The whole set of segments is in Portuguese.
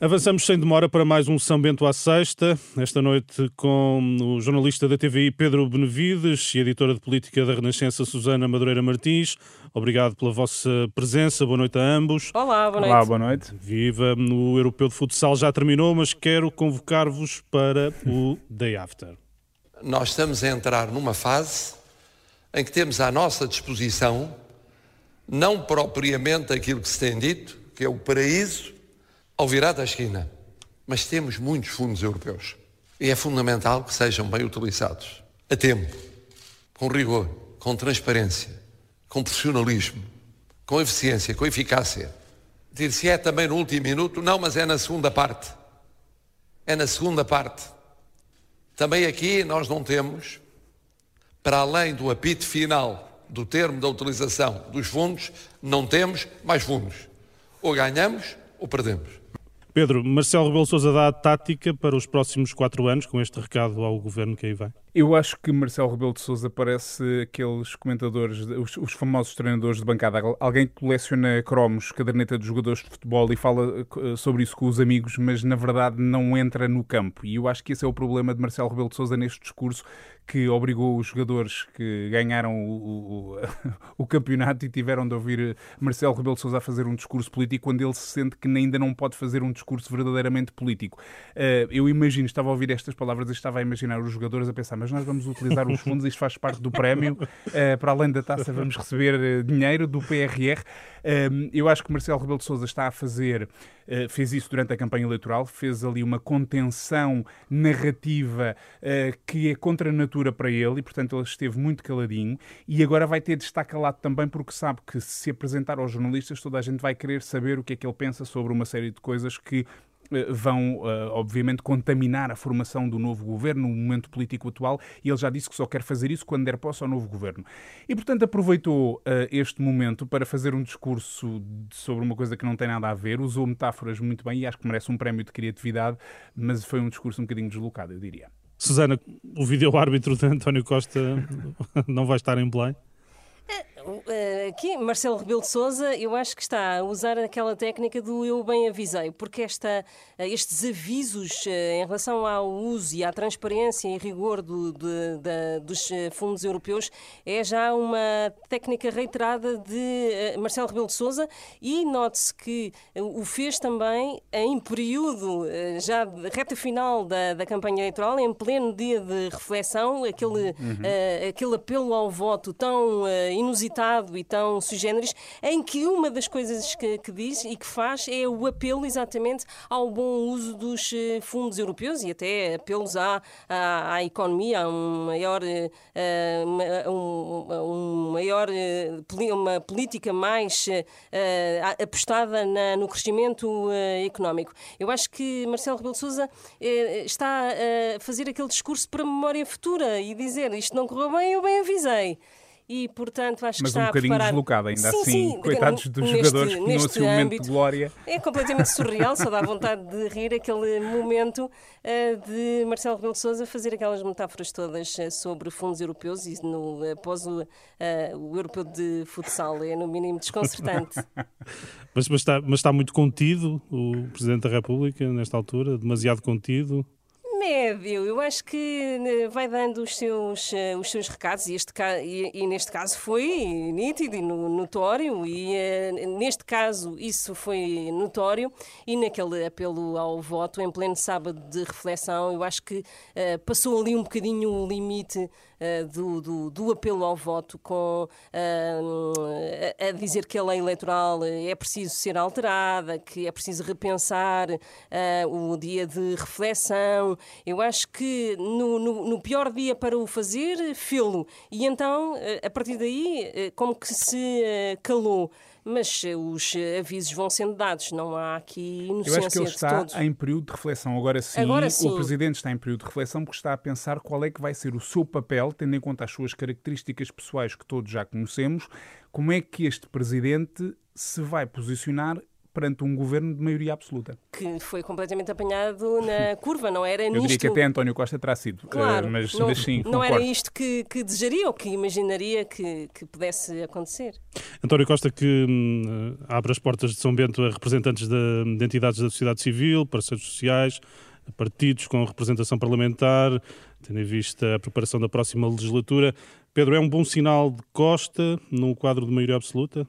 Avançamos sem demora para mais um São Bento à Sexta, esta noite com o jornalista da TVI Pedro Benevides e a editora de política da Renascença Susana Madureira Martins. Obrigado pela vossa presença, boa noite a ambos. Olá, boa noite. Olá, boa noite. Viva! O Europeu de Futsal já terminou, mas quero convocar-vos para o Day After. Nós estamos a entrar numa fase em que temos à nossa disposição não propriamente aquilo que se tem dito, que é o paraíso, ao virar da esquina. Mas temos muitos fundos europeus e é fundamental que sejam bem utilizados, a tempo, com rigor, com transparência, com profissionalismo, com eficiência, com eficácia. Dizer se é também no último minuto, não, mas é na segunda parte. É na segunda parte. Também aqui nós não temos, para além do apito final do termo da utilização dos fundos, não temos mais fundos. Ou ganhamos ou perdemos. Pedro, Marcelo Rebelo Sousa dá a tática para os próximos quatro anos, com este recado ao governo que aí vem? Eu acho que Marcelo Rebelo de Sousa parece aqueles comentadores, os, os, famosos treinadores de bancada. Alguém que coleciona cromos, caderneta dos jogadores de futebol e fala eh, sobre isso com os amigos, mas na verdade não entra no campo. E eu acho que esse é o problema de Marcelo Rebelo de Sousa neste discurso que obrigou os jogadores que ganharam o, o, o, campeonato e tiveram de ouvir Marcelo Rebelo de Sousa a fazer um discurso político quando ele se sente que ainda não pode fazer um discurso verdadeiramente político. Uh, eu imagino, estava a ouvir estas palavras e estava a imaginar os jogadores a pensar, mas nós vamos utilizar os fundos, isto faz parte do prémio, uh, para além da taça vamos receber eh, dinheiro do PRR. Uh, eu acho que Marcelo Rebelo de Sousa está a fazer eh, fez isso durante a campanha eleitoral, fez ali uma contenção narrativa uh, que é contra a natura para ele e, portanto, ele esteve muito caladinho e agora vai ter de estar calado também porque sabe que se apresentar aos jornalistas toda a gente vai querer saber o que é que ele pensa sobre uma série de coisas que vão, uh, obviamente, contaminar a formação do novo governo no momento político atual e ele já disse que só quer fazer isso quando der posse ao novo governo. E, portanto, aproveitou uh, este momento para fazer um discurso sobre uma coisa que não tem nada a ver, usou metáforas muito bem e acho que merece um prémio de criatividade, mas foi um discurso um bocadinho deslocado, eu diria. Susana, o vídeo-árbitro de António Costa não vai estar em play? Eh, aqui, Marcelo Rebelo de Souza, eu acho que está a usar aquela técnica do eu bem avisei, porque esta, eh, estes avisos eh, em relação ao uso e à transparência e rigor do, de, dos fundos europeus é já uma técnica reiterada de Marcelo Rebelo de Souza e note-se que o fez também em período já de reta final da, da campanha eleitoral, em pleno dia de reflexão, aquele, uhum. uh, aquele apelo ao voto tão uh, inusitado e tão sui generis, em que uma das coisas que, que, diz e que faz é o apelo exatamente ao bom uso dos eh, fundos europeus e até apelos à, à, à economia, a um maior, uh, um, um maior uh, uma política mais uh, apostada na, no crescimento económico. Eu acho que Marcelo Rebelo de Sousa está a fazer aquele discurso para memória futura e dizer isto não correu bem, eu bem avisei e, portanto, acho Mas que está um bocadinho preparar... deslocado, ainda sim, assim. Sim, Coitados dos neste, jogadores que tinham assim um momento de glória. É completamente surreal, só dá vontade de rir aquele momento uh, de Marcelo Rebelo de Sousa fazer aquelas metáforas todas uh, sobre fundos europeus e no, após o, uh, o europeu de futsal. É, no mínimo, desconcertante. mas, mas, está, mas está muito contido o Presidente da República nesta altura? Demasiado contido? Médio. Eu acho que né, vai dando os seus, eh, os seus recados e, este, e, e neste caso foi nítido e notório e uh, neste caso isso foi notório e naquele apelo ao voto em pleno sábado de reflexão eu acho que uh, passou ali um bocadinho o limite do, do, do, apelo ao voto com a, a dizer que a lei eleitoral é preciso ser alterada, que é preciso repensar o dia de reflexão eu acho que no, no, no pior dia para o fazer, fê-lo. E então, eh, a partir daí, eh, como que se eh, calou mas os avisos vão sendo dados, não há aqui inocência Eu acho que ele está em período de reflexão. Agora sim, Agora sim, o Presidente está em período de reflexão porque está a pensar qual é que vai ser o seu papel, tendo em conta as suas características pessoais que todos já conhecemos, como é que este Presidente se vai posicionar perante um governo de maioria absoluta. Que foi completamente apanhado na curva, não era Eu nisto... diria que até António Costa terá sido, Claro, uh, mas, não, mas sim, não concordo. era isto que, que desejaria ou que imaginaria que, que pudesse acontecer. António Costa que hum, abre as portas de São Bento a representantes de, de entidades da sociedade civil, parceiros sociais, partidos com representação parlamentar, tendo em vista a preparação da próxima legislatura. Pedro, é um bom sinal de Costa num quadro de maioria absoluta?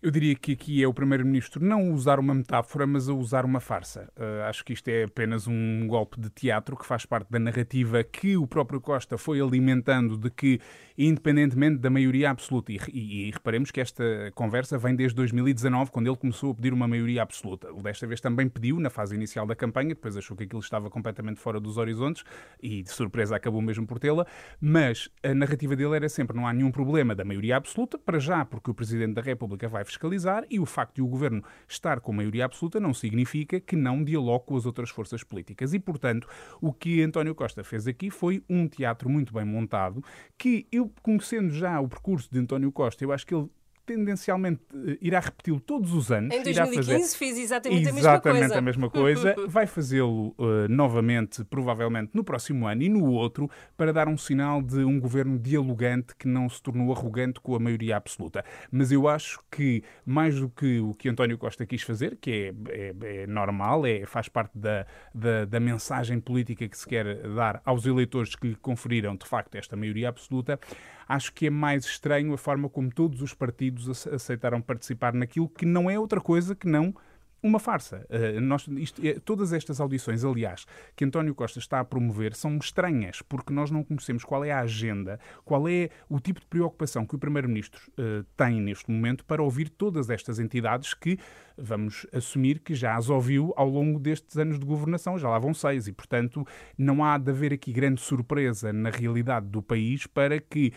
Eu diria que aqui é o Primeiro-Ministro não usar uma metáfora, mas a usar uma farsa. Uh, acho que isto é apenas um golpe de teatro que faz parte da narrativa que o próprio Costa foi alimentando de que, independentemente da maioria absoluta, e, e, e reparemos que esta conversa vem desde 2019, quando ele começou a pedir uma maioria absoluta. Desta vez também pediu, na fase inicial da campanha, depois achou que aquilo estava completamente fora dos horizontes e, de surpresa, acabou mesmo por tê-la, mas a narrativa dele era sempre não há nenhum problema da maioria absoluta, para já, porque o Presidente da República vai fiscalizar e o facto de o governo estar com maioria absoluta não significa que não dialogue com as outras forças políticas. E, portanto, o que António Costa fez aqui foi um teatro muito bem montado que eu, conhecendo já o percurso de António Costa, eu acho que ele tendencialmente eh, irá repeti-lo todos os anos. Em irá 2015 fazer fez exatamente, a mesma exatamente coisa. a mesma coisa. Vai fazê-lo uh, novamente, provavelmente no próximo ano e no outro, para dar um sinal de um governo dialogante que não se tornou arrogante com a maioria absoluta. Mas eu acho que, mais do que o que António Costa quis fazer, que é, é, é normal, é, faz parte da, da, da mensagem política que se quer dar aos eleitores que lhe conferiram, de facto, esta maioria absoluta, acho que é mais estranho a forma como todos os partidos aceitaram participar naquilo que não é outra coisa que não uma farsa. Uh, nós, isto, é, todas estas audições, aliás, que António Costa está a promover, são estranhas, porque nós não conhecemos qual é a agenda, qual é o tipo de preocupação que o Primeiro-Ministro uh, tem neste momento para ouvir todas estas entidades que, vamos assumir, que já as ouviu ao longo destes anos de governação, já lá vão seis, e, portanto, não há de haver aqui grande surpresa na realidade do país para que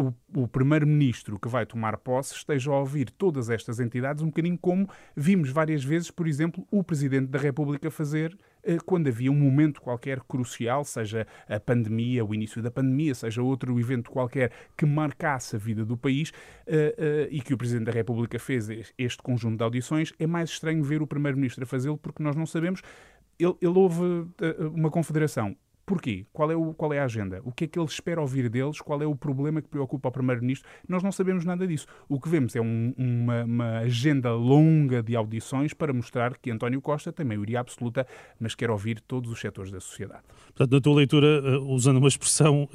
o, o primeiro-ministro que vai tomar posse esteja a ouvir todas estas entidades, um bocadinho como vimos várias vezes, por exemplo, o Presidente da República fazer eh, quando havia um momento qualquer crucial, seja a pandemia, o início da pandemia, seja outro evento qualquer que marcasse a vida do país eh, eh, e que o Presidente da República fez este conjunto de audições, é mais estranho ver o Primeiro-Ministro a fazê-lo porque nós não sabemos. Ele, ele houve uma confederação Porquê? Qual é, o, qual é a agenda? O que é que ele espera ouvir deles? Qual é o problema que preocupa o Primeiro-Ministro? Nós não sabemos nada disso. O que vemos é um, uma, uma, agenda longa de audições para mostrar que António Costa tem maioria absoluta, mas quer ouvir todos os setores da sociedade. Portanto, na tua leitura, usando uma expressão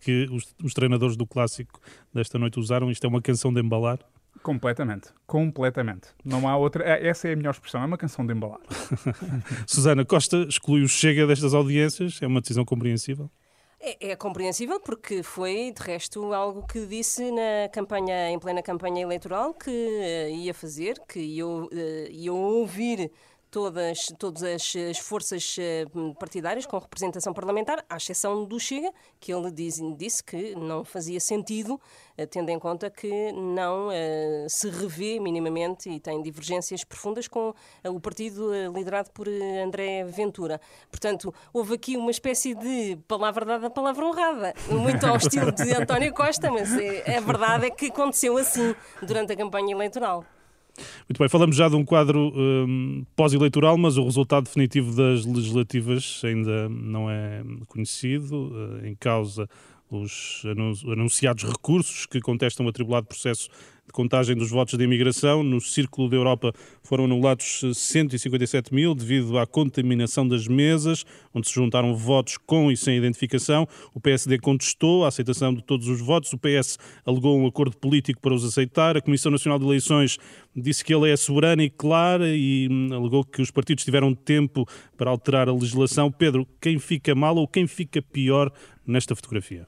que os, os treinadores do Clássico desta noite usaram, isto é uma canção de embalar? Completamente, completamente. Não há outra. Essa é a melhor expressão, é uma canção de embalar. Susana Costa exclui o Chega destas audiências, é uma decisão compreensível? É, é, compreensível porque foi, de resto, algo que disse na campanha, em plena campanha eleitoral que uh, ia fazer, que ia, uh, ia ouvir todas, todas as, as forças uh, partidárias com representação parlamentar, à exceção do Chega, que ele diz, disse que não fazia sentido, uh, tendo em conta que não uh, se revê minimamente e tem divergências profundas com o partido liderado por André Ventura. Portanto, houve aqui uma espécie de palavra dada, palavra honrada, muito ao estilo de António Costa, mas a verdade é que aconteceu assim durante a campanha eleitoral. Muito bem, falamos já de um quadro um, pós-eleitoral, mas o resultado definitivo das legislativas ainda não é conhecido. Uh, em causa os anunciados recursos que contestam o atribulado processo contagem dos votos de imigração. No Círculo da Europa foram anulados 157 mil devido à contaminação das mesas, onde se juntaram votos com e sem identificação. O PSD contestou a aceitação de todos os votos. O PS alegou um acordo político para os aceitar. A Comissão Nacional de Eleições disse que ele é soberana e clara e hum, alegou que os partidos tiveram tempo para alterar a legislação. Pedro, quem fica mal ou quem fica pior nesta fotografia?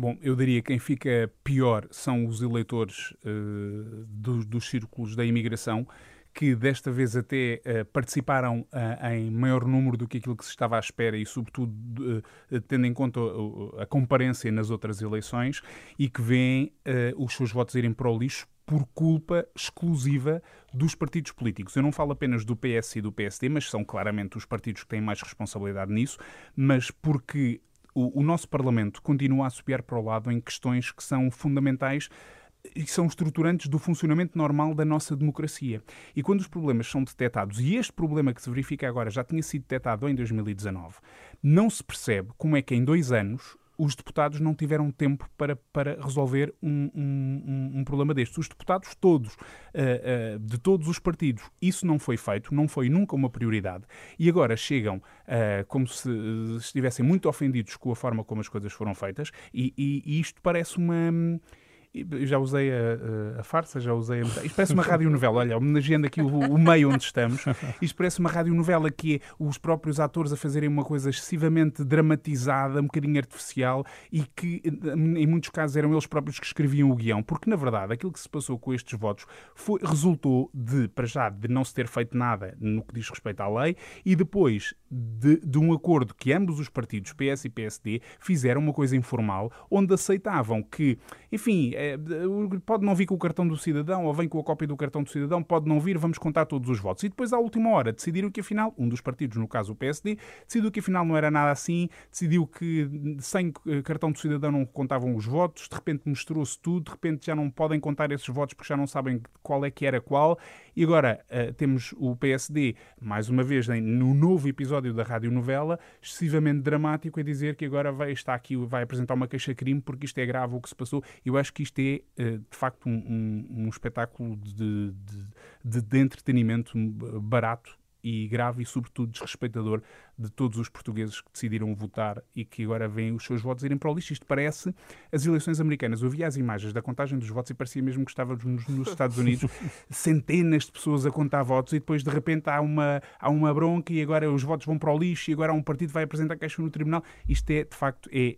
Bom, eu diria que quem fica pior são os eleitores uh, dos, dos, círculos da imigração, que desta vez até uh, participaram uh, em maior número do que aquilo que se estava à espera e, sobretudo, tendo em conta a comparência nas outras eleições e que veem os seus votos irem para o lixo por culpa exclusiva dos partidos políticos. Eu não falo apenas do PS e do PSD, mas são claramente os partidos que têm mais responsabilidade nisso, mas porque o, o nosso Parlamento continua a subir para o lado em questões que são fundamentais são estruturantes do funcionamento normal da nossa democracia. E quando os problemas são detectados, e este problema que se verifica agora já tinha sido detectado em 2019, não se percebe como é que em dois anos os deputados não tiveram tempo para, para resolver um, um, um problema destes. Os deputados todos, uh, uh, de todos os partidos, isso não foi feito, não foi nunca uma prioridade. E agora chegam uh, como se estivessem muito ofendidos com a forma como as coisas foram feitas, e, e, e isto parece uma já usei a, a, farsa, já usei a... Isto parece uma radionovela, olha, homenageando aqui o, o, meio onde estamos. Isto parece uma radionovela que é os próprios atores a fazerem uma coisa excessivamente dramatizada, um bocadinho artificial e que, em muitos casos, eram eles próprios que escreviam o guião. Porque, na verdade, aquilo que se passou com estes votos foi, resultou de, para já, de não se ter feito nada no que diz respeito à lei e depois de, de um acordo que ambos os partidos, PS e PSD, fizeram uma coisa informal, onde aceitavam que, enfim, é, pode não vir com o cartão do cidadão ou vem com a cópia do cartão do cidadão, pode não vir, vamos contar todos os votos. E depois, à última hora, decidiram que afinal, um dos partidos, no caso o PSD, decidiu que afinal não era nada assim, decidiu que sem eh, cartão do cidadão não contavam os votos, de repente mostrou-se tudo, de repente já não podem contar esses votos porque já não sabem qual é que era qual. E agora uh, temos o PSD, mais uma vez, no novo episódio da rádio novela, excessivamente dramático, a dizer que agora vai, está aqui, vai apresentar uma queixa-crime porque isto é grave o que se passou. Eu acho que isto é, uh, de facto, um, um, um espetáculo de, de, de entretenimento barato e grave e, sobretudo, desrespeitador de todos os portugueses que decidiram votar e que agora veem os seus votos irem para o lixo. Isto parece as eleições americanas. Eu vi as imagens da contagem dos votos e parecia mesmo que estávamos nos, Estados Unidos, centenas de pessoas a contar votos e depois, de repente, há uma, há uma bronca e agora os votos vão para o lixo e agora um partido vai apresentar queixa no tribunal. Isto é, de facto, é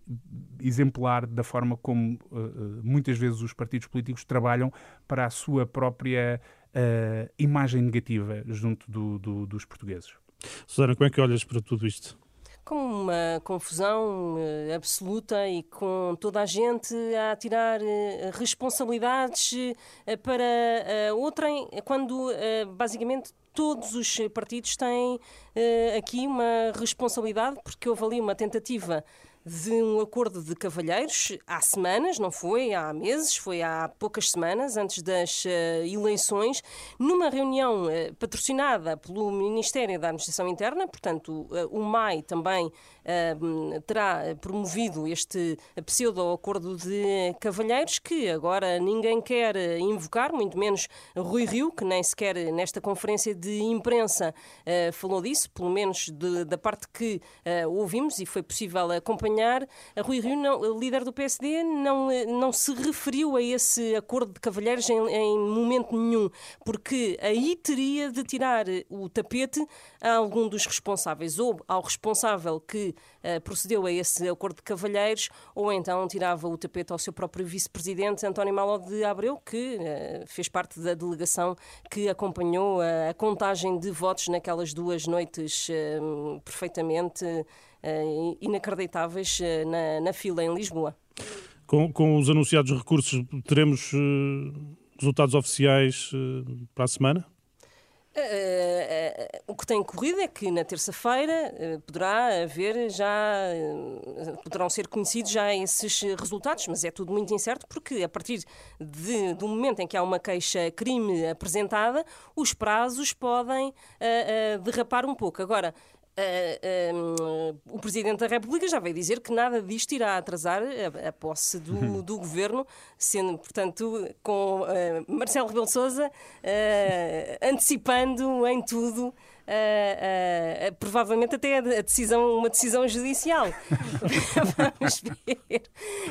exemplar da forma como uh, muitas vezes os partidos políticos trabalham para a sua própria uh, imagem negativa junto do, do, dos portugueses. Susana, como é que olhas para tudo isto? com uma confusão uh, absoluta e com toda a gente a tirar uh, responsabilidades uh, para outrem, quando basicamente todos os partidos têm aqui uma responsabilidade, porque houve ali uma tentativa de um acordo de cavalheiros há semanas, não foi? Há meses, foi há poucas semanas, antes das uh, eleições, numa reunião uh, patrocinada pelo Ministério da Administração Interna, portanto, uh, o MAI também terá promovido este pseudo-acordo de cavalheiros, que agora ninguém quer invocar, muito menos Rui Rio, que nem sequer nesta conferência de imprensa falou disso, pelo menos de, da parte que ouvimos e foi possível acompanhar. Rui Rio, não, líder do PSD, não, não se referiu a esse acordo de cavalheiros em, em momento nenhum, porque aí teria de tirar o tapete a algum dos responsáveis, ou ao responsável que uh, procedeu a esse acordo de cavalheiros, ou então tirava o tapete ao seu próprio vice-presidente, António Malo de Abreu, que uh, fez parte da delegação que acompanhou a, contagem de votos naquelas duas noites uh, perfeitamente inacreditáveis na, na, fila em Lisboa. Com, com os anunciados recursos, teremos resultados oficiais para a semana? Uh, uh, o que tem corrido é que na terça-feira uh, poderá haver já, poderão ser conhecidos já esses resultados, mas é tudo muito incerto porque a partir de, do momento em que há uma queixa-crime apresentada, os prazos podem derrapar um pouco. Agora, Uh, uh, o Presidente da República já veio dizer que nada disto irá atrasar a, a posse do, uhum. do, governo, sendo, portanto, com uh, Marcelo Rebelo de Souza antecipando em tudo uh, uh, provavelmente até a decisão, uma decisão judicial. Vamos ver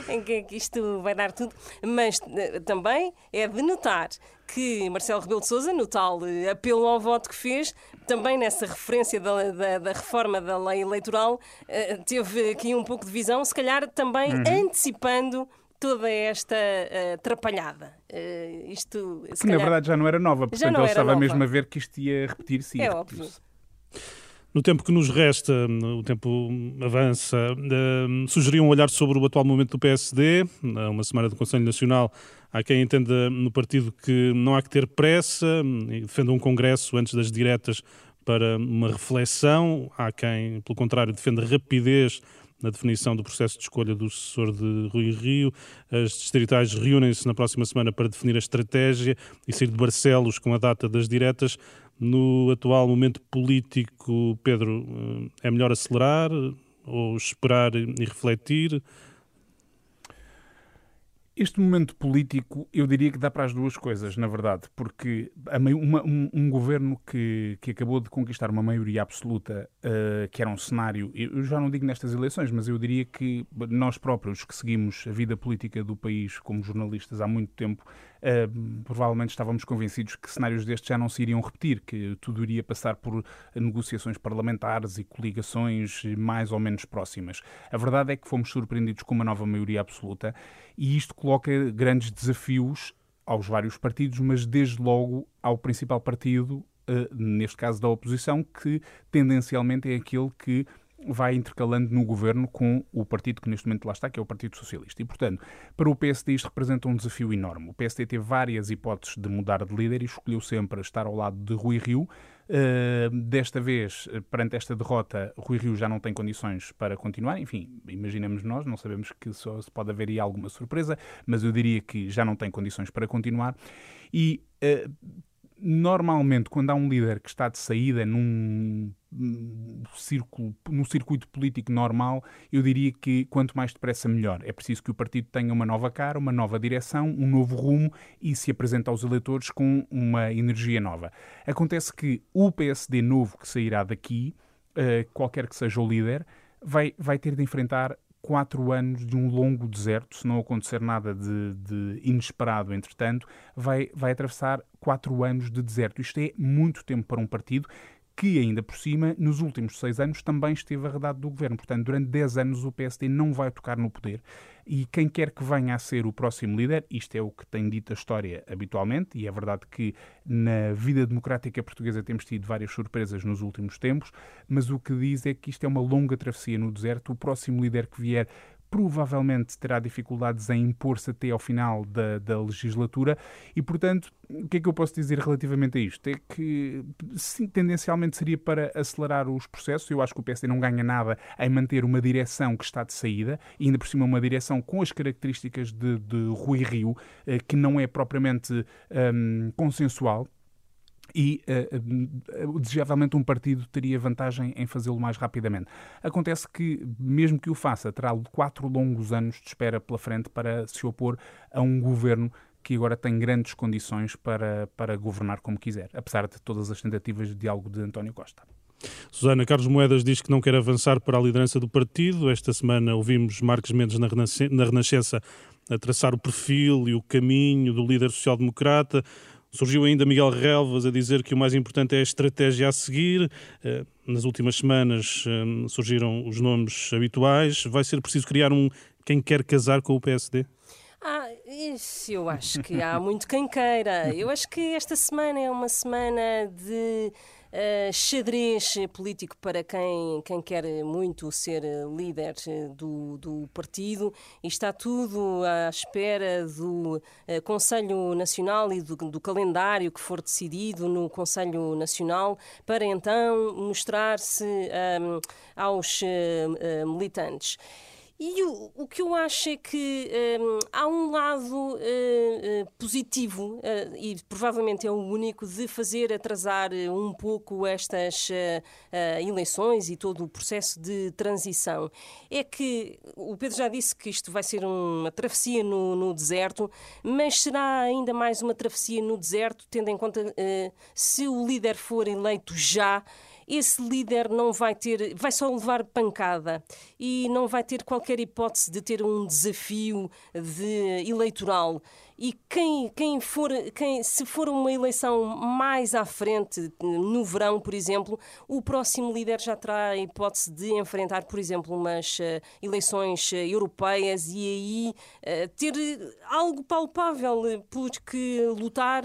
em que é que isto vai dar tudo. Mas também é de notar que Marcelo Rebelo de Sousa, no tal apelo ao voto que fez, também nessa referência da, da, da reforma da lei eleitoral, teve aqui um pouco de visão, se calhar também uhum. antecipando toda esta uh, atrapalhada. Uh, isto, que calhar... na verdade já não era nova, portanto ele estava nova. mesmo a ver que isto ia repetir-se. É óbvio. No tempo que nos resta, o tempo avança, uh, sugeriu um olhar sobre o atual momento do PSD, uma semana do Conselho Nacional. Há quem entenda no partido que não há que ter pressa e defenda um congresso antes das diretas para uma reflexão. Há quem, pelo contrário, defenda rapidez na definição do processo de escolha do sucessor de Rui Rio. As distritais reúnem-se na próxima semana para definir a estratégia e sair de Barcelos com a data das diretas. No atual momento político, Pedro, eh, é melhor acelerar ou esperar e refletir? Este momento político, eu diria que dá para as duas coisas, na verdade, porque uma, um, um, governo que, que acabou de conquistar uma maioria absoluta, uh, que era um cenário, eu já não digo nestas eleições, mas eu diria que nós próprios que seguimos a vida política do país como jornalistas há muito tempo, uh, provavelmente estávamos convencidos que cenários destes já não se iriam repetir, que tudo iria passar por negociações parlamentares e coligações mais ou menos próximas. A verdade é que fomos surpreendidos com uma nova maioria absoluta e isto coloca grandes desafios aos vários partidos, mas desde logo ao principal partido, uh, neste caso da oposição, que tendencialmente é aquele que vai intercalando no governo com o partido que neste momento lá está, que é o Partido Socialista. E, portanto, para o PSD isto representa um desafio enorme. O PSD teve várias hipóteses de mudar de líder e escolheu sempre estar ao lado de Rui Rio. Uh, desta vez, perante esta derrota, Rui Rio já não tem condições para continuar. Enfim, imaginemos nós, não sabemos que só se pode haver aí alguma surpresa, mas eu diria que já não tem condições para continuar. E uh, normalmente, quando há um líder que está de saída num círculo, no circuito político normal, eu diria que quanto mais depressa melhor. É preciso que o partido tenha uma nova cara, uma nova direção, um novo rumo e se apresente aos eleitores com uma energia nova. Acontece que o PSD novo que sairá daqui, eh, qualquer que seja o líder, vai, vai ter de enfrentar quatro anos de um longo deserto, se não acontecer nada de, de, inesperado, entretanto, vai, vai atravessar quatro anos de deserto. Isto é muito tempo para um partido que ainda por cima, nos últimos seis anos, também esteve arredado do governo. Portanto, durante dez anos o PSD não vai tocar no poder e quem quer que venha a ser o próximo líder, isto é o que tem dito a história habitualmente, e é verdade que na vida democrática portuguesa temos tido várias surpresas nos últimos tempos, mas o que diz é que isto é uma longa travessia no deserto. O próximo líder que vier provavelmente terá dificuldades em impor-se até ao final da, da, legislatura e, portanto, o que é que eu posso dizer relativamente a isto? É que, sim, tendencialmente seria para acelerar os processos. Eu acho que o PSD não ganha nada em manter uma direção que está de saída, e ainda por cima uma direção com as características de, de Rui Rio, eh, que não é propriamente um, consensual e uh, desejavelmente um partido teria vantagem em fazê-lo mais rapidamente. Acontece que, mesmo que o faça, terá quatro longos anos de espera pela frente para se opor a um governo que agora tem grandes condições para, para governar como quiser, apesar de todas as tentativas de diálogo de António Costa. Susana Carlos Moedas diz que não quer avançar para a liderança do partido. Esta semana ouvimos Marcos Mendes na Renascença a traçar o perfil e o caminho do líder social-democrata. Surgiu ainda Miguel Relvas a dizer que o mais importante é a estratégia a seguir. Eh, nas últimas semanas eh, surgiram os nomes habituais. Vai ser preciso criar um quem quer casar com o PSD? Ah, isso eu acho que há muito quem queira. Eu acho que esta semana é uma semana de uh, xadrez político para quem, quem quer muito ser líder do, do partido e está tudo à espera do uh, Conselho Nacional e do, do calendário que for decidido no Conselho Nacional para então mostrar-se um, aos uh, militantes. E o, o que eu acho é que um, há um lado uh, uh, positivo, uh, e provavelmente é o único, de fazer atrasar um pouco estas eleições e todo o processo de transição. É que o Pedro já disse que isto vai ser uma travessia no, no deserto, mas será ainda mais uma travessia no deserto, tendo em conta se o líder for eleito já esse líder não vai ter, vai só levar pancada e não vai ter qualquer hipótese de ter um desafio de eleitoral. E quem, quem for, quem, se for uma eleição mais à frente, no verão, por exemplo, o próximo líder já terá a hipótese de enfrentar, por exemplo, umas uh, eleições uh, europeias e aí uh, ter algo palpável por que lutar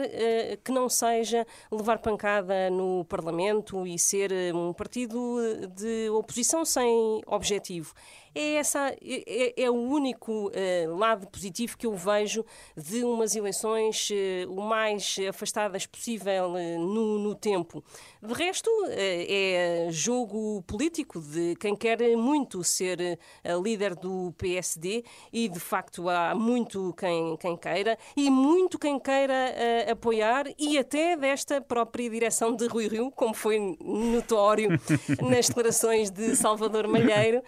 que não seja levar pancada no Parlamento e ser um partido de oposição sem objetivo. É, essa, é, é o único uh, lado positivo que eu vejo de umas eleições uh, o mais afastadas possível uh, no, no, tempo. De resto, é jogo político de quem quer muito ser líder do PSD e, de facto, há muito quem, quem queira e muito quem queira apoiar e até desta própria direção de Rui Rio, como foi notório nas declarações de Salvador Malheiro,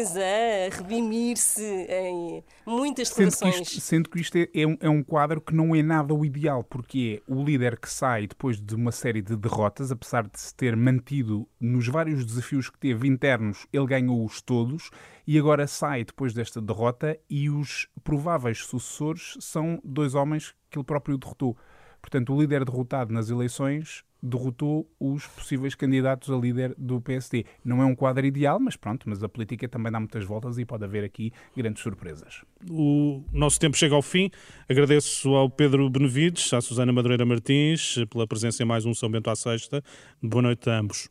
depois a redimir-se em muitas declarações. Sendo que isto, sendo que isto é, é, um, é, um, quadro que não é nada o ideal, porque é o líder que sai depois de uma série de derrotas, apesar de se ter mantido nos vários desafios que teve internos, ele ganhou-os todos e agora sai depois desta derrota e os prováveis sucessores são dois homens que ele próprio derrotou. Portanto, o líder derrotado nas eleições derrotou os possíveis candidatos a líder do PSD. Não é um quadro ideal, mas pronto, mas a política também dá muitas voltas e pode haver aqui grandes surpresas. O nosso tempo chega ao fim. Agradeço ao Pedro Benevides, à Susana Madureira Martins, pela presença em mais um São Bento à Sexta. Boa noite a ambos.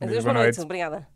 Adeus, boa, boa noite. noite. Obrigada.